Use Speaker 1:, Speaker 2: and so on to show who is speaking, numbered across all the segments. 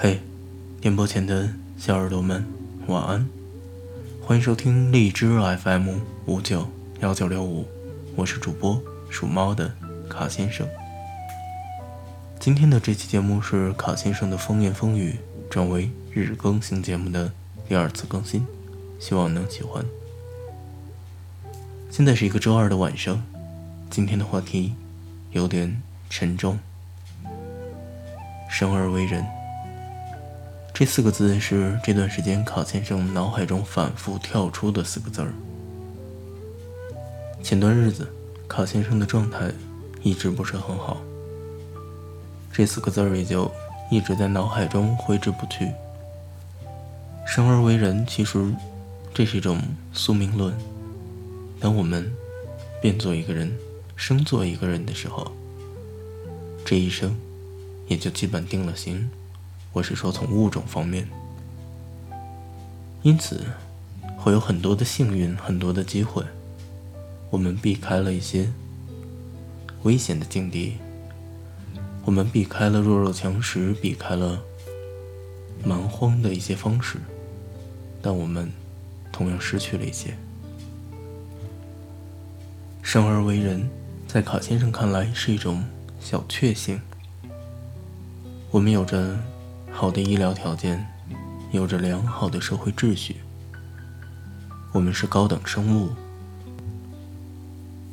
Speaker 1: 嘿，电波前的小耳朵们，晚安！欢迎收听荔枝 FM 五九幺九六五，我是主播属猫的卡先生。今天的这期节目是卡先生的风言风语转为日更新节目的第二次更新，希望能喜欢。现在是一个周二的晚上，今天的话题有点沉重。生而为人。这四个字是这段时间卡先生脑海中反复跳出的四个字儿。前段日子，卡先生的状态一直不是很好，这四个字儿也就一直在脑海中挥之不去。生而为人，其实这是一种宿命论。当我们变做一个人，生做一个人的时候，这一生也就基本定了型。我是说，从物种方面，因此会有很多的幸运，很多的机会，我们避开了一些危险的境地，我们避开了弱肉强食，避开了蛮荒的一些方式，但我们同样失去了一些。生而为人，在卡先生看来是一种小确幸，我们有着。好的医疗条件，有着良好的社会秩序。我们是高等生物，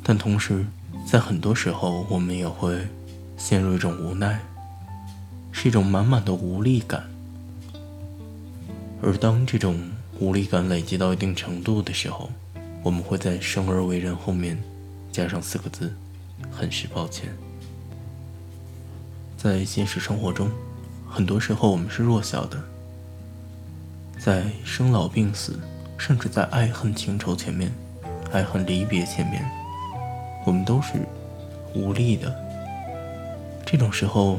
Speaker 1: 但同时，在很多时候，我们也会陷入一种无奈，是一种满满的无力感。而当这种无力感累积到一定程度的时候，我们会在“生而为人”后面加上四个字：“很是抱歉。”在现实生活中。很多时候，我们是弱小的，在生老病死，甚至在爱恨情仇前面，爱恨离别前面，我们都是无力的。这种时候，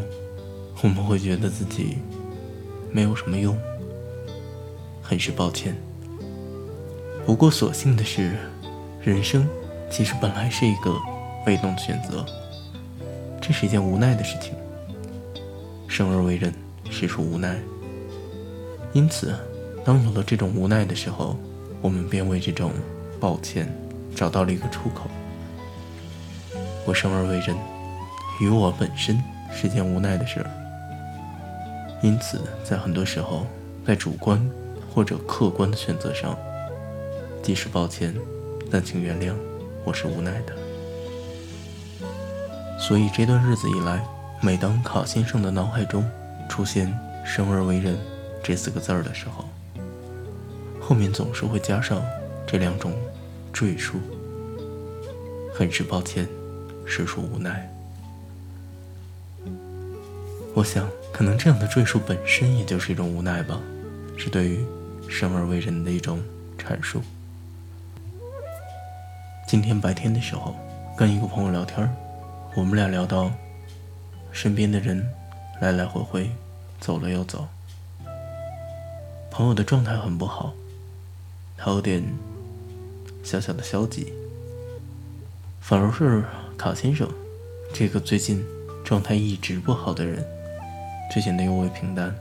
Speaker 1: 我们会觉得自己没有什么用，很是抱歉。不过，所幸的是，人生其实本来是一个被动的选择，这是一件无奈的事情。生而为人。实属无奈，因此，当有了这种无奈的时候，我们便为这种抱歉找到了一个出口。我生而为人，与我本身是件无奈的事儿，因此，在很多时候，在主观或者客观的选择上，即使抱歉，但请原谅，我是无奈的。所以这段日子以来，每当卡先生的脑海中，出现“生而为人”这四个字儿的时候，后面总是会加上这两种赘述。很是抱歉，实属无奈。我想，可能这样的赘述本身也就是一种无奈吧，是对于“生而为人”的一种阐述。今天白天的时候，跟一个朋友聊天我们俩聊到身边的人。来来回回，走了又走。朋友的状态很不好，他有点小小的消极。反而是卡先生，这个最近状态一直不好的人，却显得尤为平淡。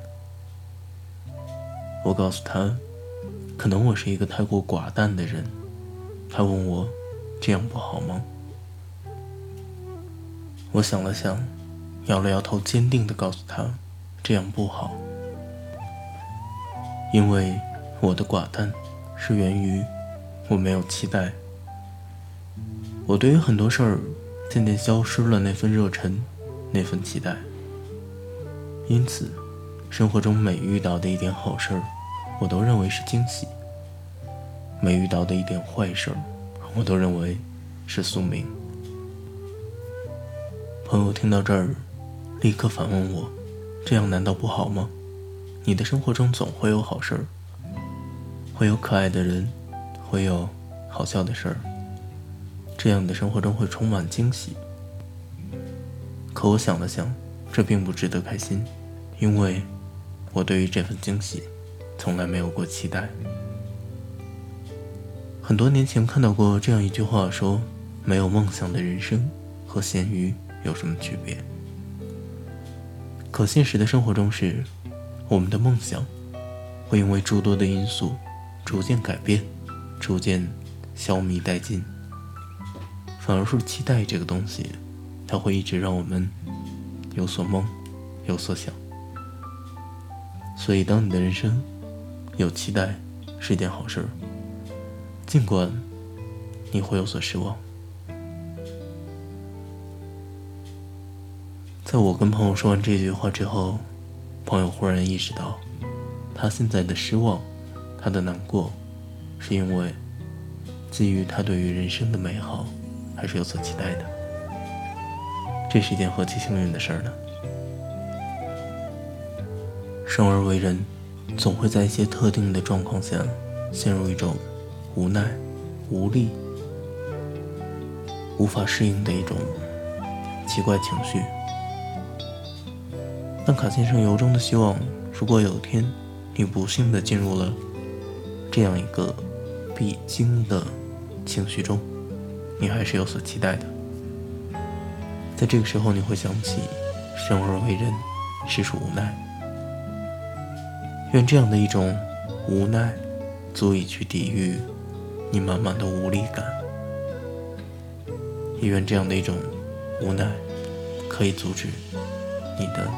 Speaker 1: 我告诉他，可能我是一个太过寡淡的人。他问我，这样不好吗？我想了想。摇了摇头，坚定地告诉他：“这样不好，因为我的寡淡是源于我没有期待。我对于很多事儿渐渐消失了那份热忱，那份期待。因此，生活中每遇到的一点好事儿，我都认为是惊喜；每遇到的一点坏事儿，我都认为是宿命。”朋友听到这儿。立刻反问我：“这样难道不好吗？你的生活中总会有好事儿，会有可爱的人，会有好笑的事儿，这样的生活中会充满惊喜。可我想了想，这并不值得开心，因为我对于这份惊喜从来没有过期待。很多年前看到过这样一句话，说：没有梦想的人生和咸鱼有什么区别？可现实的生活中是，我们的梦想会因为诸多的因素逐渐改变，逐渐消弭殆尽。反而是期待这个东西，它会一直让我们有所梦，有所想。所以，当你的人生有期待，是一件好事。尽管你会有所失望。在我跟朋友说完这句话之后，朋友忽然意识到，他现在的失望，他的难过，是因为基于他对于人生的美好。还是有所期待的，这是一件何其幸运的事儿呢！生而为人，总会在一些特定的状况下，陷入一种无奈、无力、无法适应的一种奇怪情绪。但卡先生由衷的希望，如果有天你不幸的进入了这样一个必经的情绪中，你还是有所期待的，在这个时候，你会想起生而为人，实属无奈。愿这样的一种无奈，足以去抵御你满满的无力感；也愿这样的一种无奈，可以阻止你的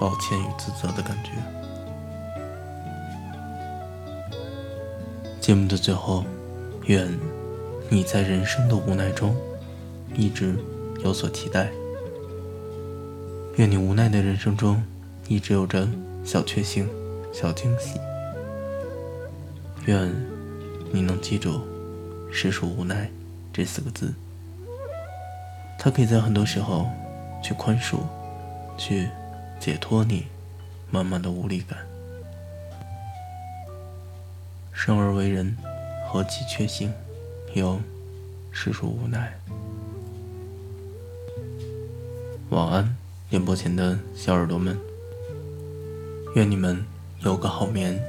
Speaker 1: 抱歉与自责的感觉。节目的最后，愿。你在人生的无奈中，一直有所期待。愿你无奈的人生中，一直有着小确幸、小惊喜。愿你能记住“实属无奈”这四个字，它可以在很多时候去宽恕、去解脱你满满的无力感。生而为人，何其确幸！有，实属无奈。晚安，电波前的小耳朵们。愿你们有个好眠，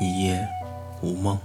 Speaker 1: 一夜无梦。